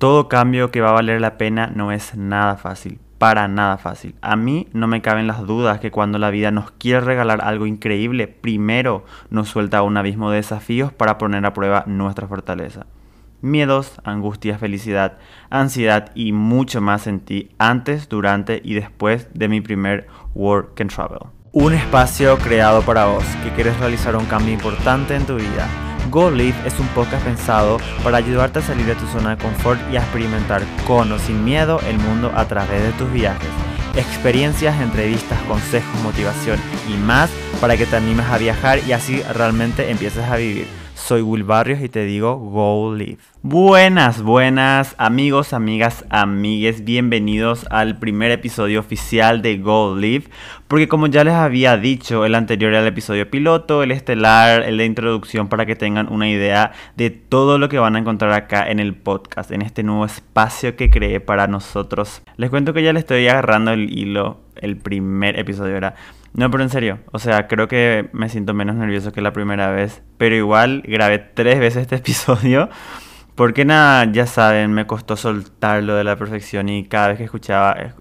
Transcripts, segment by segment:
Todo cambio que va a valer la pena no es nada fácil, para nada fácil. A mí no me caben las dudas que cuando la vida nos quiere regalar algo increíble, primero nos suelta un abismo de desafíos para poner a prueba nuestra fortaleza. Miedos, angustia, felicidad, ansiedad y mucho más sentí antes, durante y después de mi primer Work and Travel. Un espacio creado para vos que quieres realizar un cambio importante en tu vida Go Live es un podcast pensado para ayudarte a salir de tu zona de confort y a experimentar con o sin miedo el mundo a través de tus viajes. Experiencias, entrevistas, consejos, motivación y más para que te animes a viajar y así realmente empieces a vivir. Soy Will Barrios y te digo Go Live. Buenas, buenas amigos, amigas, amigues, bienvenidos al primer episodio oficial de Go Live. Porque como ya les había dicho, el anterior era el episodio piloto, el estelar, el de introducción para que tengan una idea de todo lo que van a encontrar acá en el podcast, en este nuevo espacio que creé para nosotros. Les cuento que ya le estoy agarrando el hilo, el primer episodio era no, pero en serio, o sea, creo que me siento menos nervioso que la primera vez, pero igual grabé tres veces este episodio, porque nada, ya saben, me costó soltarlo de la perfección y cada vez que escuchaba eh,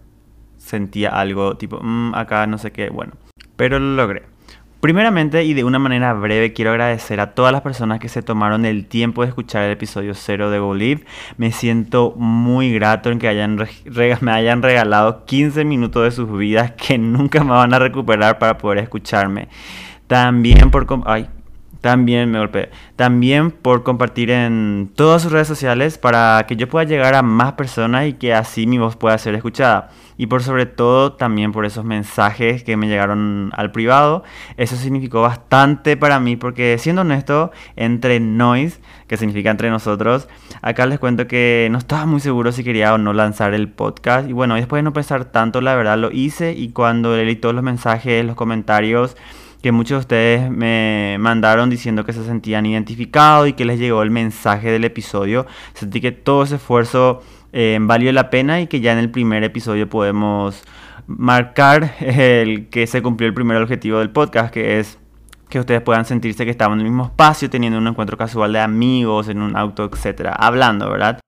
sentía algo tipo, mmm, acá no sé qué, bueno, pero lo logré. Primeramente y de una manera breve quiero agradecer a todas las personas que se tomaron el tiempo de escuchar el episodio 0 de Believe. Me siento muy grato en que hayan me hayan regalado 15 minutos de sus vidas que nunca me van a recuperar para poder escucharme. También por... Ay, también me golpeé. También por compartir en todas sus redes sociales para que yo pueda llegar a más personas y que así mi voz pueda ser escuchada. Y por sobre todo también por esos mensajes que me llegaron al privado. Eso significó bastante para mí porque siendo honesto, entre noise, que significa entre nosotros, acá les cuento que no estaba muy seguro si quería o no lanzar el podcast. Y bueno, después de no pensar tanto, la verdad lo hice y cuando leí todos los mensajes, los comentarios, que muchos de ustedes me mandaron diciendo que se sentían identificados y que les llegó el mensaje del episodio. Sentí que todo ese esfuerzo eh, valió la pena y que ya en el primer episodio podemos marcar el que se cumplió el primer objetivo del podcast, que es que ustedes puedan sentirse que estaban en el mismo espacio, teniendo un encuentro casual de amigos, en un auto, etcétera, hablando, ¿verdad?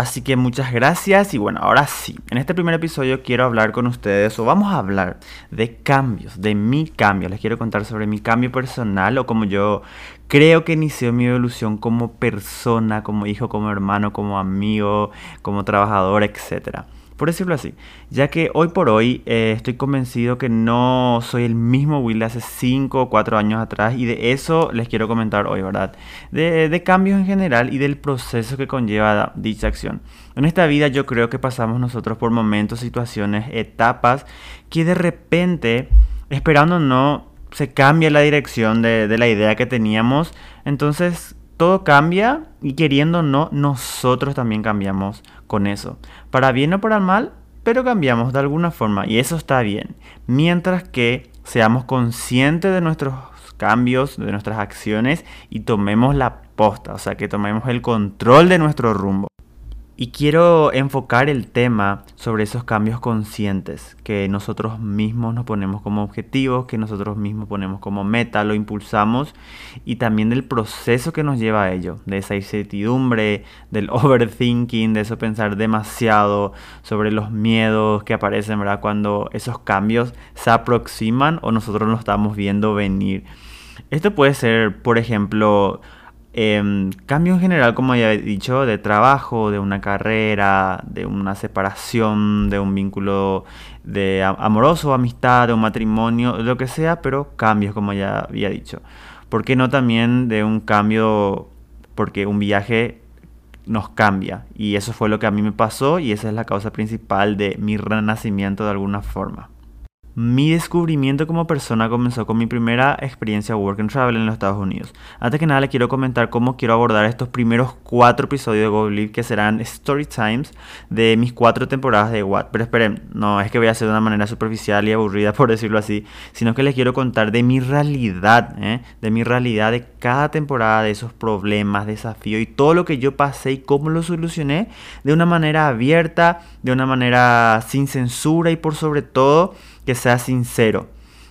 Así que muchas gracias y bueno, ahora sí, en este primer episodio quiero hablar con ustedes o vamos a hablar de cambios, de mi cambio. Les quiero contar sobre mi cambio personal o como yo creo que inició mi evolución como persona, como hijo, como hermano, como amigo, como trabajador, etcétera por decirlo así, ya que hoy por hoy eh, estoy convencido que no soy el mismo Will de hace 5 o 4 años atrás y de eso les quiero comentar hoy, ¿verdad? De, cambios en general y del proceso que conlleva dicha acción. En esta vida yo creo que pasamos nosotros por momentos, situaciones, etapas que de repente, esperando no, se cambia la dirección de, de la idea que teníamos, entonces todo cambia y queriendo o no, nosotros también cambiamos con eso. Para bien o para mal, pero cambiamos de alguna forma y eso está bien. Mientras que seamos conscientes de nuestros cambios, de nuestras acciones y tomemos la posta, o sea, que tomemos el control de nuestro rumbo. Y quiero enfocar el tema sobre esos cambios conscientes que nosotros mismos nos ponemos como objetivos, que nosotros mismos ponemos como meta, lo impulsamos y también del proceso que nos lleva a ello, de esa incertidumbre, del overthinking, de eso pensar demasiado sobre los miedos que aparecen, ¿verdad? Cuando esos cambios se aproximan o nosotros nos estamos viendo venir. Esto puede ser, por ejemplo, eh, cambio en general, como ya he dicho, de trabajo, de una carrera, de una separación, de un vínculo de amoroso, amistad, de un matrimonio, lo que sea, pero cambios, como ya había dicho. ¿Por qué no también de un cambio? Porque un viaje nos cambia. Y eso fue lo que a mí me pasó y esa es la causa principal de mi renacimiento de alguna forma. Mi descubrimiento como persona comenzó con mi primera experiencia Work and Travel en los Estados Unidos. Antes que nada, le quiero comentar cómo quiero abordar estos primeros cuatro episodios de Go que serán story times de mis cuatro temporadas de Watt. Pero esperen, no es que voy a hacer de una manera superficial y aburrida, por decirlo así, sino que les quiero contar de mi realidad, ¿eh? de mi realidad de cada temporada, de esos problemas, desafíos y todo lo que yo pasé y cómo lo solucioné de una manera abierta, de una manera sin censura y por sobre todo que sea sincero.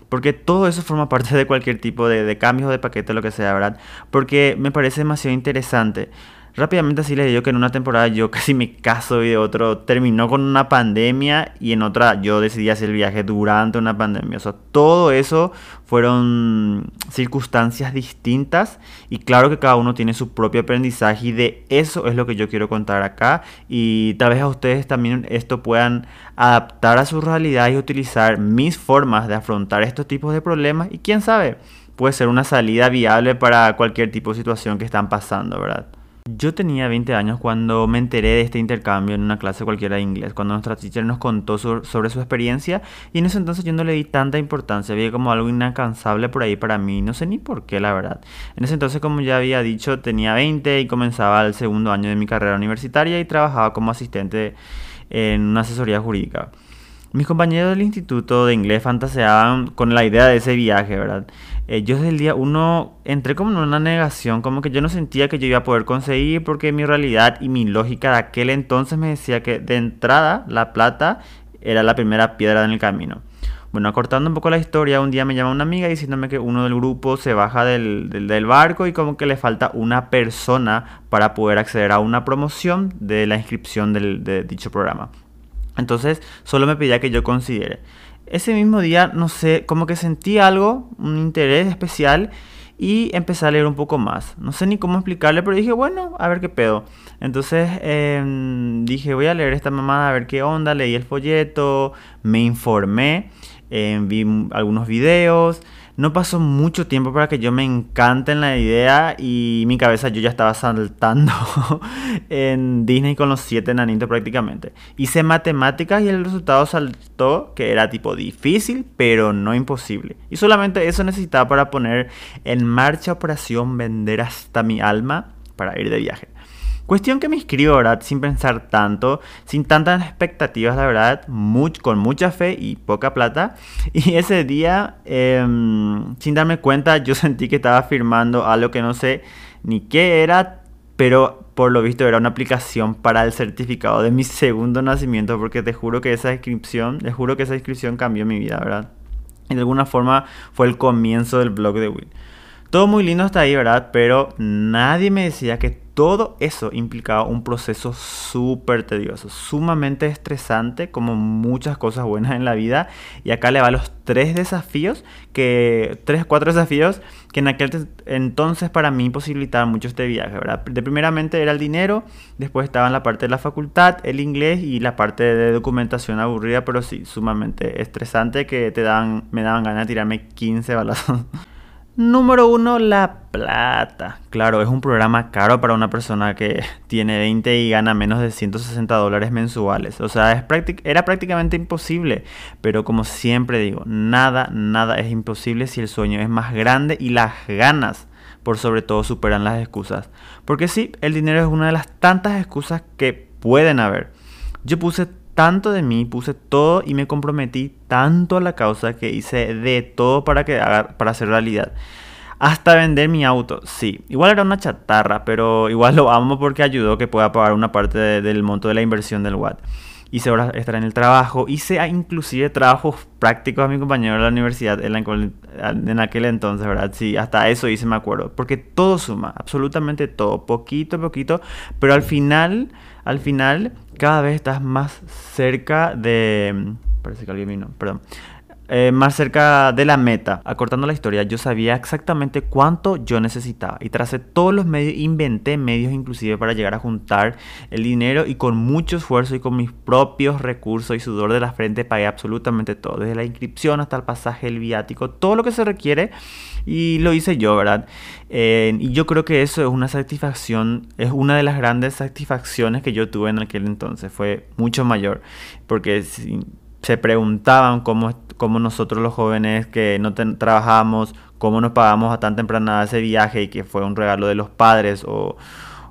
Porque todo eso forma parte de cualquier tipo de, de cambio de paquete, lo que sea, ¿verdad? Porque me parece demasiado interesante. Rápidamente así les digo que en una temporada yo casi me caso y de otro terminó con una pandemia y en otra yo decidí hacer el viaje durante una pandemia. O sea, todo eso fueron circunstancias distintas y claro que cada uno tiene su propio aprendizaje y de eso es lo que yo quiero contar acá y tal vez a ustedes también esto puedan adaptar a su realidad y utilizar mis formas de afrontar estos tipos de problemas y quién sabe, puede ser una salida viable para cualquier tipo de situación que están pasando, ¿verdad? Yo tenía 20 años cuando me enteré de este intercambio en una clase cualquiera de inglés, cuando nuestra teacher nos contó sobre su experiencia y en ese entonces yo no le di tanta importancia, había como algo inalcanzable por ahí para mí, no sé ni por qué la verdad. En ese entonces como ya había dicho tenía 20 y comenzaba el segundo año de mi carrera universitaria y trabajaba como asistente en una asesoría jurídica. Mis compañeros del instituto de inglés fantaseaban con la idea de ese viaje, ¿verdad? Eh, yo desde el día uno entré como en una negación, como que yo no sentía que yo iba a poder conseguir porque mi realidad y mi lógica de aquel entonces me decía que de entrada la plata era la primera piedra en el camino. Bueno, acortando un poco la historia, un día me llama una amiga diciéndome que uno del grupo se baja del, del, barco y como que le falta una persona para poder acceder a una promoción de la inscripción del, de dicho programa. Entonces solo me pedía que yo considere. Ese mismo día, no sé, como que sentí algo, un interés especial y empecé a leer un poco más. No sé ni cómo explicarle, pero dije, bueno, a ver qué pedo. Entonces em, dije, voy a leer esta mamada, a ver qué onda. Leí el folleto, me informé, em, vi algunos videos no pasó mucho tiempo para que yo me encante en la idea y mi cabeza yo ya estaba saltando en Disney con los siete nanitos prácticamente. Hice matemáticas y el resultado saltó que era tipo difícil pero no imposible. Y solamente eso necesitaba para poner en marcha operación vender hasta mi alma para ir de viaje. Cuestión que me inscribo, ¿verdad? Sin pensar tanto, sin tantas expectativas, la verdad, con mucha fe y poca plata. Y ese día, em, sin darme cuenta, yo sentí que estaba firmando algo que no sé ni qué era, pero por lo visto era una aplicación para el certificado de mi segundo nacimiento, porque te juro que esa inscripción, te juro que esa inscripción cambió mi vida, ¿verdad? Y de alguna forma fue el comienzo del blog de Will. Todo muy lindo hasta ahí, ¿verdad? Pero nadie me decía que todo eso implicaba un proceso súper tedioso, sumamente estresante, como muchas cosas buenas en la vida. Y acá le va los tres desafíos, que tres, cuatro desafíos que en aquel entonces para mí imposibilitaban mucho este viaje, ¿verdad? De primeramente era el dinero, después estaba en la parte de la facultad, el inglés y la parte de documentación aburrida, pero sí, sumamente estresante que te dan, me daban ganas de tirarme 15 balazos. Número uno, la plata. Claro, es un programa caro para una persona que tiene 20 y gana menos de 160 dólares mensuales. O sea, es era prácticamente imposible. Pero como siempre digo, nada, nada es imposible si el sueño es más grande y las ganas por sobre todo superan las excusas. Porque sí, el dinero es una de las tantas excusas que pueden haber. Yo puse tanto de mí, puse todo y me comprometí tanto a la causa que hice de todo para, que para hacer realidad. Hasta vender mi auto, sí. Igual era una chatarra, pero igual lo amo porque ayudó que pueda pagar una parte del monto de la inversión del Watt. Hice horas extra en el trabajo, hice inclusive trabajos prácticos a mi compañero de la universidad en, en aquel entonces, ¿verdad? Sí, hasta eso hice, me acuerdo. Porque todo suma, absolutamente todo, poquito a poquito, pero al final, al final cada vez estás más cerca de... Parece que alguien vino, perdón. Eh, más cerca de la meta. Acortando la historia, yo sabía exactamente cuánto yo necesitaba y tracé todos los medios, inventé medios inclusive para llegar a juntar el dinero y con mucho esfuerzo y con mis propios recursos y sudor de la frente pagué absolutamente todo, desde la inscripción hasta el pasaje, el viático, todo lo que se requiere y lo hice yo, ¿verdad? Eh, y yo creo que eso es una satisfacción, es una de las grandes satisfacciones que yo tuve en aquel entonces, fue mucho mayor, porque se preguntaban cómo, cómo nosotros los jóvenes que no trabajamos, cómo nos pagamos a tan temprana ese viaje y que fue un regalo de los padres o,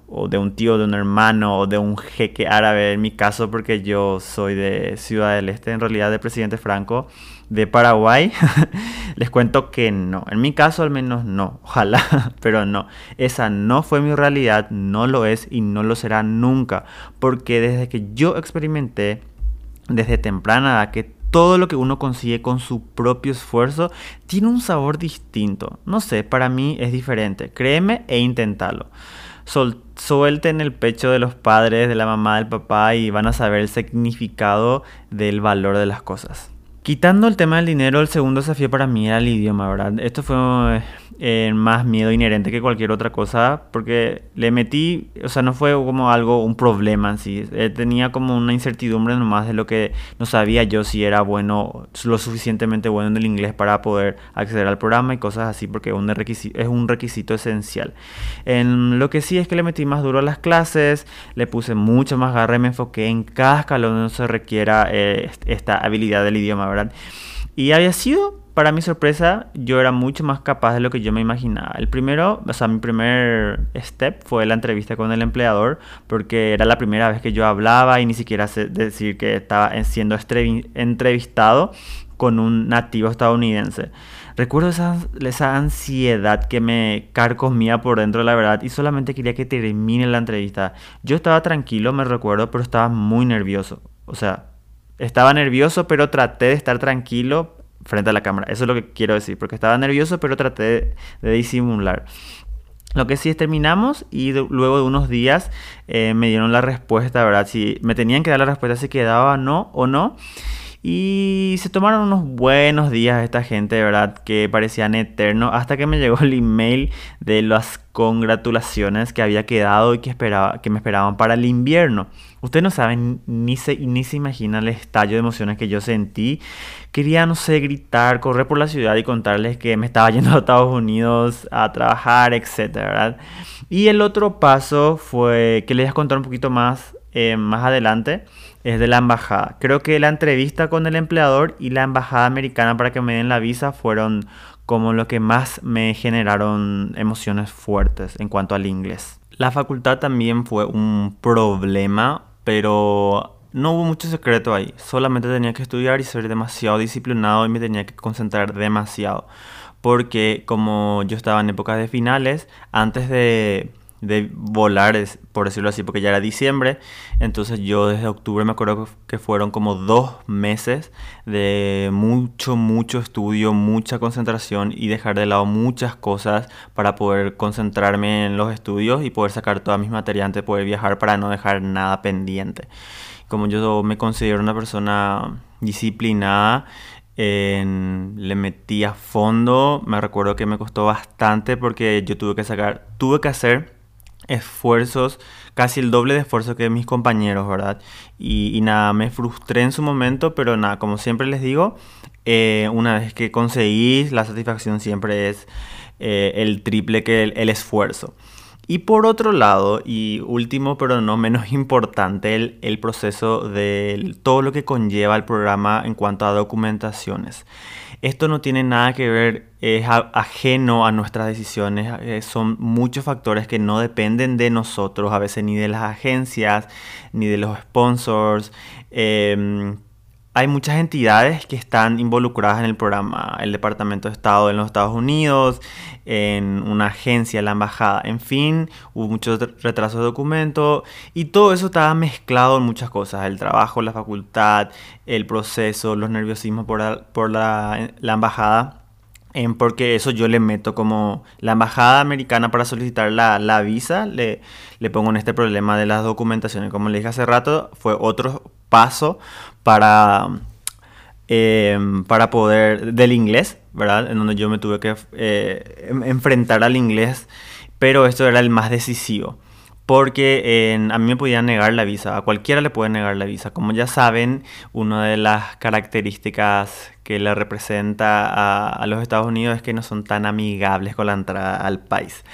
o de un tío, de un hermano o de un jeque árabe, en mi caso porque yo soy de Ciudad del Este, en realidad de Presidente Franco de Paraguay, les cuento que no. En mi caso al menos no. Ojalá, pero no. Esa no fue mi realidad, no lo es y no lo será nunca. Porque desde que yo experimenté, desde temprana edad, que todo lo que uno consigue con su propio esfuerzo tiene un sabor distinto. No sé, para mí es diferente. Créeme e inténtalo. suelten el pecho de los padres, de la mamá, del papá y van a saber el significado del valor de las cosas. Quitando el tema del dinero, el segundo desafío para mí era el idioma, ¿verdad? Esto fue eh, más miedo inherente que cualquier otra cosa, porque le metí, o sea, no fue como algo, un problema en sí. Eh, tenía como una incertidumbre nomás de lo que no sabía yo si era bueno, lo suficientemente bueno en el inglés para poder acceder al programa y cosas así, porque un es un requisito esencial. En lo que sí es que le metí más duro a las clases, le puse mucho más garra y me enfoqué en cada escalón donde se requiera eh, esta habilidad del idioma, ¿verdad? Y había sido, para mi sorpresa, yo era mucho más capaz de lo que yo me imaginaba. El primero, o sea, mi primer step fue la entrevista con el empleador, porque era la primera vez que yo hablaba y ni siquiera sé decir que estaba siendo entrevistado con un nativo estadounidense. Recuerdo esa, esa, ansiedad que me carcomía por dentro, la verdad, y solamente quería que termine la entrevista. Yo estaba tranquilo, me recuerdo, pero estaba muy nervioso. O sea, estaba nervioso, pero traté de estar tranquilo frente a la cámara. Eso es lo que quiero decir, porque estaba nervioso, pero traté de, disimular. Lo que sí es terminamos y luego de unos días eh, me dieron la respuesta, ¿verdad? Si me tenían que dar la respuesta si quedaba no o no. Y se tomaron unos buenos días esta gente, ¿verdad? Que parecían eternos hasta que me llegó el email de las congratulaciones que había quedado y que, esperaba, que me esperaban para el invierno. Ustedes no saben ni se, ni se imaginan el estallo de emociones que yo sentí. Quería, no sé, gritar, correr por la ciudad y contarles que me estaba yendo a Estados Unidos a trabajar, etc. ¿verdad? Y el otro paso fue que les voy a contar un poquito más, eh, más adelante es de la embajada. Creo que la entrevista con el empleador y la embajada americana para que me den la visa fueron como lo que más me generaron emociones fuertes en cuanto al inglés. La facultad también fue un problema, pero no hubo mucho secreto ahí. Solamente tenía que estudiar y ser demasiado disciplinado y me tenía que concentrar demasiado. Porque como yo estaba en épocas de finales, antes de de volar, por decirlo así, porque ya era diciembre. Entonces yo desde octubre me acuerdo que fueron como dos meses de mucho, mucho estudio, mucha concentración y dejar de lado muchas cosas para poder concentrarme en los estudios y poder sacar todas mis materias antes de poder viajar para no dejar nada pendiente. Como yo me considero una persona disciplinada, le metí a fondo, me recuerdo que me costó bastante porque yo tuve que sacar, tuve que hacer esfuerzos, casi el doble de esfuerzo que mis compañeros, ¿verdad? Y, nada, me frustré en su momento, pero nada, como siempre les digo, eh, una vez que conseguís, la satisfacción siempre es eh, el triple que el, esfuerzo. Y por otro lado, y último pero no menos importante, el, el proceso de todo lo que conlleva el programa en cuanto a documentaciones. Esto no tiene nada que ver, es ajeno a nuestras decisiones, eh, son muchos factores que no dependen de nosotros, a veces ni de las agencias, ni de los sponsors. Em, hay muchas entidades que están involucradas en el programa, el Departamento de Estado en los Estados Unidos, en una agencia, la embajada, en fin, hubo muchos retrasos de documentos y todo eso estaba mezclado en muchas cosas, el trabajo, la facultad, el proceso, los nerviosismos por la, por la, embajada. porque eso yo le meto como la embajada americana para solicitar la, la visa, le, le pongo en este problema de las documentaciones. Como le dije hace rato, fue otro paso para, em, para poder, del inglés, ¿verdad? En donde yo me tuve que eh, em, enfrentar al inglés, pero esto era el más decisivo. Porque a mí me podían negar la visa, a cualquiera le puede negar la visa. Como ya saben, una de las características que le representa a, los Estados Unidos es que no son tan amigables con la entrada al país.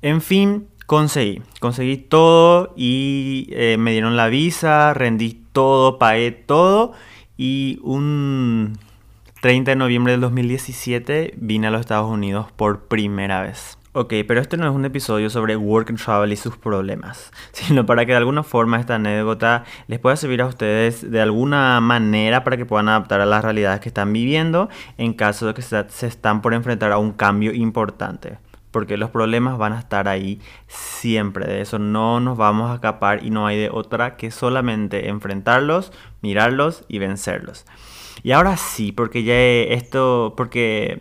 En fin, conseguí, conseguí todo y eh, me dieron la visa, rendí todo, pagué todo y un 30 de noviembre del 2017 vine a los Estados Unidos por primera vez. Ok, pero este no es un episodio sobre work and travel y sus problemas, sino para que de alguna forma esta anécdota les pueda servir a ustedes de alguna manera para que puedan adaptar a las realidades que están viviendo en caso de que se están por enfrentar a un cambio importante porque los problemas van a estar ahí siempre. De eso no nos vamos a escapar y no hay de otra que solamente enfrentarlos, mirarlos y vencerlos. Y ahora sí, porque ya esto, porque...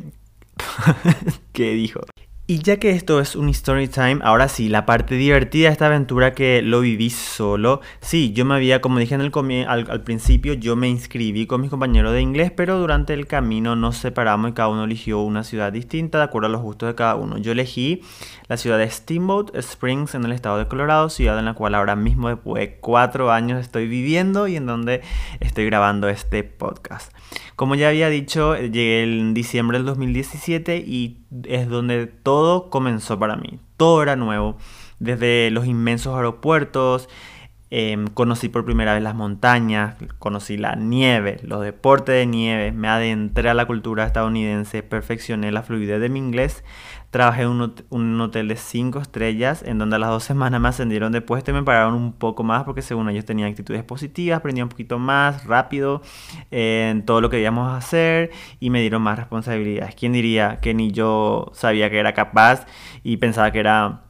¿Qué dijo? Y ya que esto es un story time, ahora sí, la parte divertida de esta aventura que lo viví solo. Sí, yo me había, como dije en el al, al, principio, yo me inscribí con mis compañeros de inglés, pero durante el camino nos separamos y cada uno eligió una ciudad distinta de acuerdo a los gustos de cada uno. Yo elegí la ciudad de Steamboat Springs en el estado de Colorado, ciudad en la cual ahora mismo después de cuatro años estoy viviendo y en donde estoy grabando este podcast. Como ya había dicho, llegué en diciembre del 2017 y es donde todo comenzó para mí. Todo era nuevo. Desde los inmensos aeropuertos, em, conocí por primera vez las montañas, conocí la nieve, los deportes de nieve, me adentré a la cultura estadounidense, perfeccioné la fluidez de mi inglés, Trabajé en un, hotel de 5 estrellas en donde a las dos semanas me ascendieron de puesto y me pagaron un poco más porque según ellos tenía actitudes positivas, aprendí un poquito más rápido en todo lo que debíamos hacer y me dieron más responsabilidades. ¿Quién diría que ni yo sabía que era capaz y pensaba que era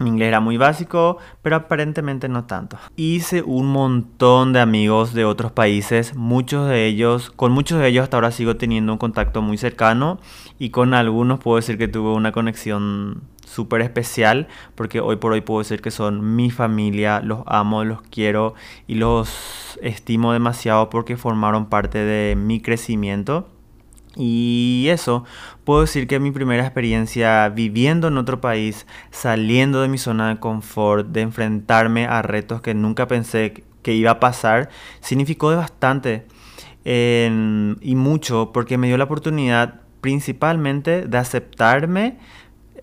mi inglés era muy básico, pero aparentemente no tanto. Hice un montón de amigos de otros países, muchos de ellos, con muchos de ellos hasta ahora sigo teniendo un contacto muy cercano y con algunos puedo decir que tuve una conexión súper especial porque hoy por hoy puedo decir que son mi familia, los amo, los quiero y los estimo demasiado porque formaron parte de mi crecimiento. Y eso, puedo decir que mi primera experiencia viviendo en otro país, saliendo de mi zona de confort, de enfrentarme a retos que nunca pensé que iba a pasar, significó de bastante y mucho porque me dio la oportunidad principalmente de aceptarme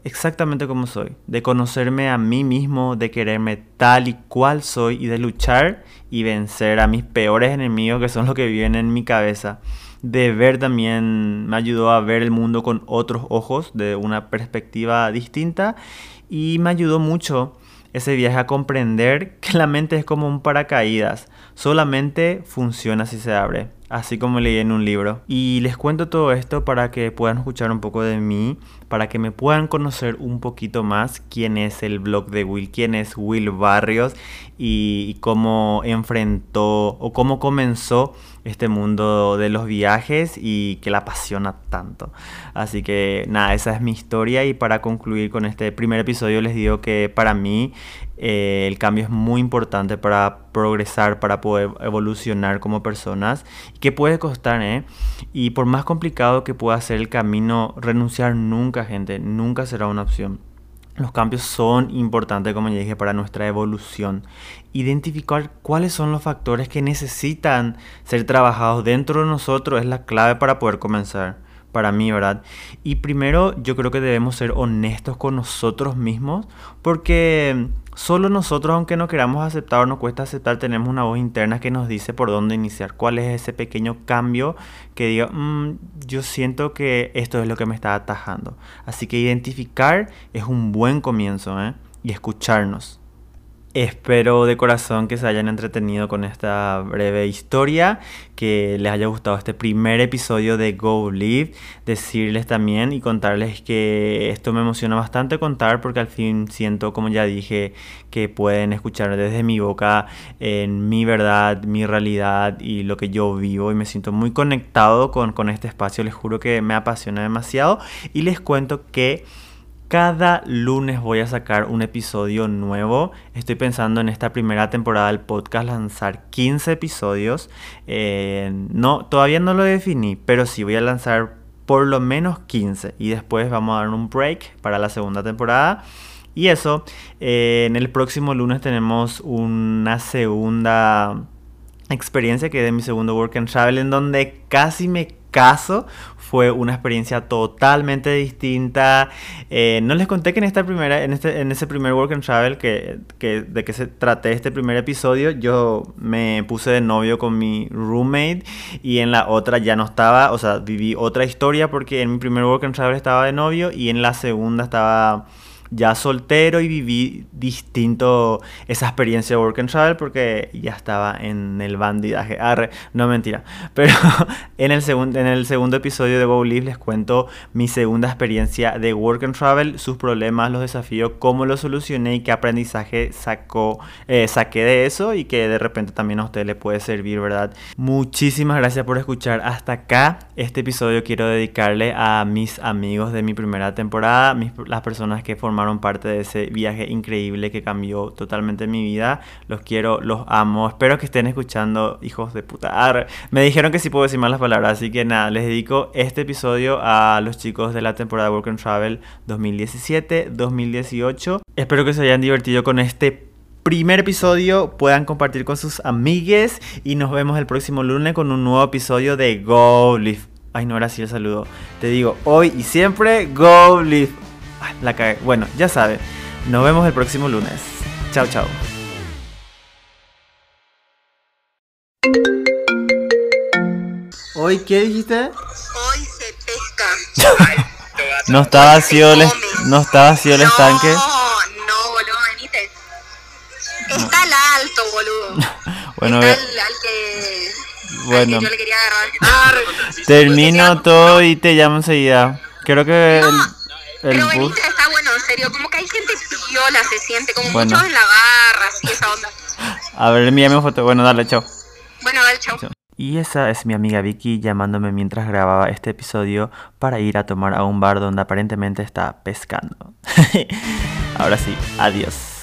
exactamente como soy, de conocerme a mí mismo, de quererme tal y cual soy y de luchar y vencer a mis peores enemigos que son los que viven en mi cabeza de ver también, me ayudó a ver el mundo con otros ojos, de una perspectiva distinta. Y me ayudó mucho ese viaje a comprender que la mente es como un paracaídas, solamente funciona si se abre así como leí en un libro. Y les cuento todo esto para que puedan escuchar un poco de mí, para que me puedan conocer un poquito más quién es el blog de Will, quién es Will Barrios y, cómo enfrentó o cómo comenzó este mundo de los viajes y que la apasiona tanto. Así que nada, esa es mi historia y para concluir con este primer episodio les digo que para mí eh, el cambio es muy importante para progresar, para poder evolucionar como personas. ¿Qué puede costar, eh? Y por más complicado que pueda ser el camino, renunciar nunca, gente, nunca será una opción. Los cambios son importantes, como ya dije, para nuestra evolución. Identificar cuáles son los factores que necesitan ser trabajados dentro de nosotros es la clave para poder comenzar para mí, ¿verdad? Y primero yo creo que debemos ser honestos con nosotros mismos porque solo nosotros, aunque no queramos aceptar o nos cuesta aceptar, tenemos una voz interna que nos dice por dónde iniciar, cuál es ese pequeño cambio que diga, mm, yo siento que esto es lo que me está atajando. Así que identificar es un buen comienzo, ¿eh? Y escucharnos. Espero de corazón que se hayan entretenido con esta breve historia, que les haya gustado este primer episodio de Go Live. Decirles también y contarles que esto me emociona bastante contar porque al fin siento, como ya dije, que pueden escuchar desde mi boca en mi verdad, mi realidad y lo que yo vivo y me siento muy conectado con, con este espacio. Les juro que me apasiona demasiado y les cuento que... Cada lunes voy a sacar un episodio nuevo. Estoy pensando en esta primera temporada del podcast lanzar 15 episodios. Eh, no, todavía no lo definí, pero sí voy a lanzar por lo menos 15 y después vamos a dar un break para la segunda temporada. Y eso, eh, en el próximo lunes tenemos una segunda experiencia que es de mi segundo Work and Travel en donde casi me caso fue una experiencia totalmente distinta. Eh, no les conté que en esta primera, en, este, en ese primer Work and Travel que, que, de que se traté este primer episodio, yo me puse de novio con mi roommate y en la otra ya no estaba, o sea, viví otra historia porque en mi primer Work and Travel estaba de novio y en la segunda estaba ya soltero y viví distinto esa experiencia de work and travel porque ya estaba en el bandidaje. Arre, no mentira. Pero en el, segundo en el segundo episodio de Go Live les cuento mi segunda experiencia de work and travel, sus problemas, los desafíos, cómo lo solucioné y qué aprendizaje sacó, eh, saqué de eso y que de repente también a usted le puede servir, ¿verdad? Muchísimas gracias por escuchar hasta acá. Este episodio quiero dedicarle a mis amigos de mi primera temporada, las personas que forman formaron parte de ese viaje increíble que cambió totalmente mi vida. Los quiero, los amo. Espero que estén escuchando, hijos de puta. me dijeron que sí puedo decir malas palabras, así que nada, les dedico este episodio a los chicos de la temporada Work and Travel 2017-2018. Espero que se hayan divertido con este primer episodio puedan compartir con sus amigues y nos vemos el próximo lunes con un nuevo episodio de Go Live. Ay, no, ahora sí el saludo. Te digo, hoy y siempre, Go Live. La Bueno, ya sabe. Nos vemos el próximo lunes. Chao, chao. ¿Hoy qué dijiste? Hoy se pesca. no está vacío el, no está vacío el estanque. No, boludo, venite. Está al alto, boludo. bueno, está al, al que, bueno. que yo le quería agarrar. Termino todo y te llamo enseguida. Creo que no. Pero veniste, está bueno, en serio. Como que hay gente viola, se siente. Como bueno. muchos en la barra, así, esa onda. A ver, envíame foto. Bueno, dale, chao. Bueno, dale, chao. Y esa es mi amiga Vicky llamándome mientras grababa este episodio para ir a tomar a un bar donde aparentemente está pescando. Ahora sí, adiós.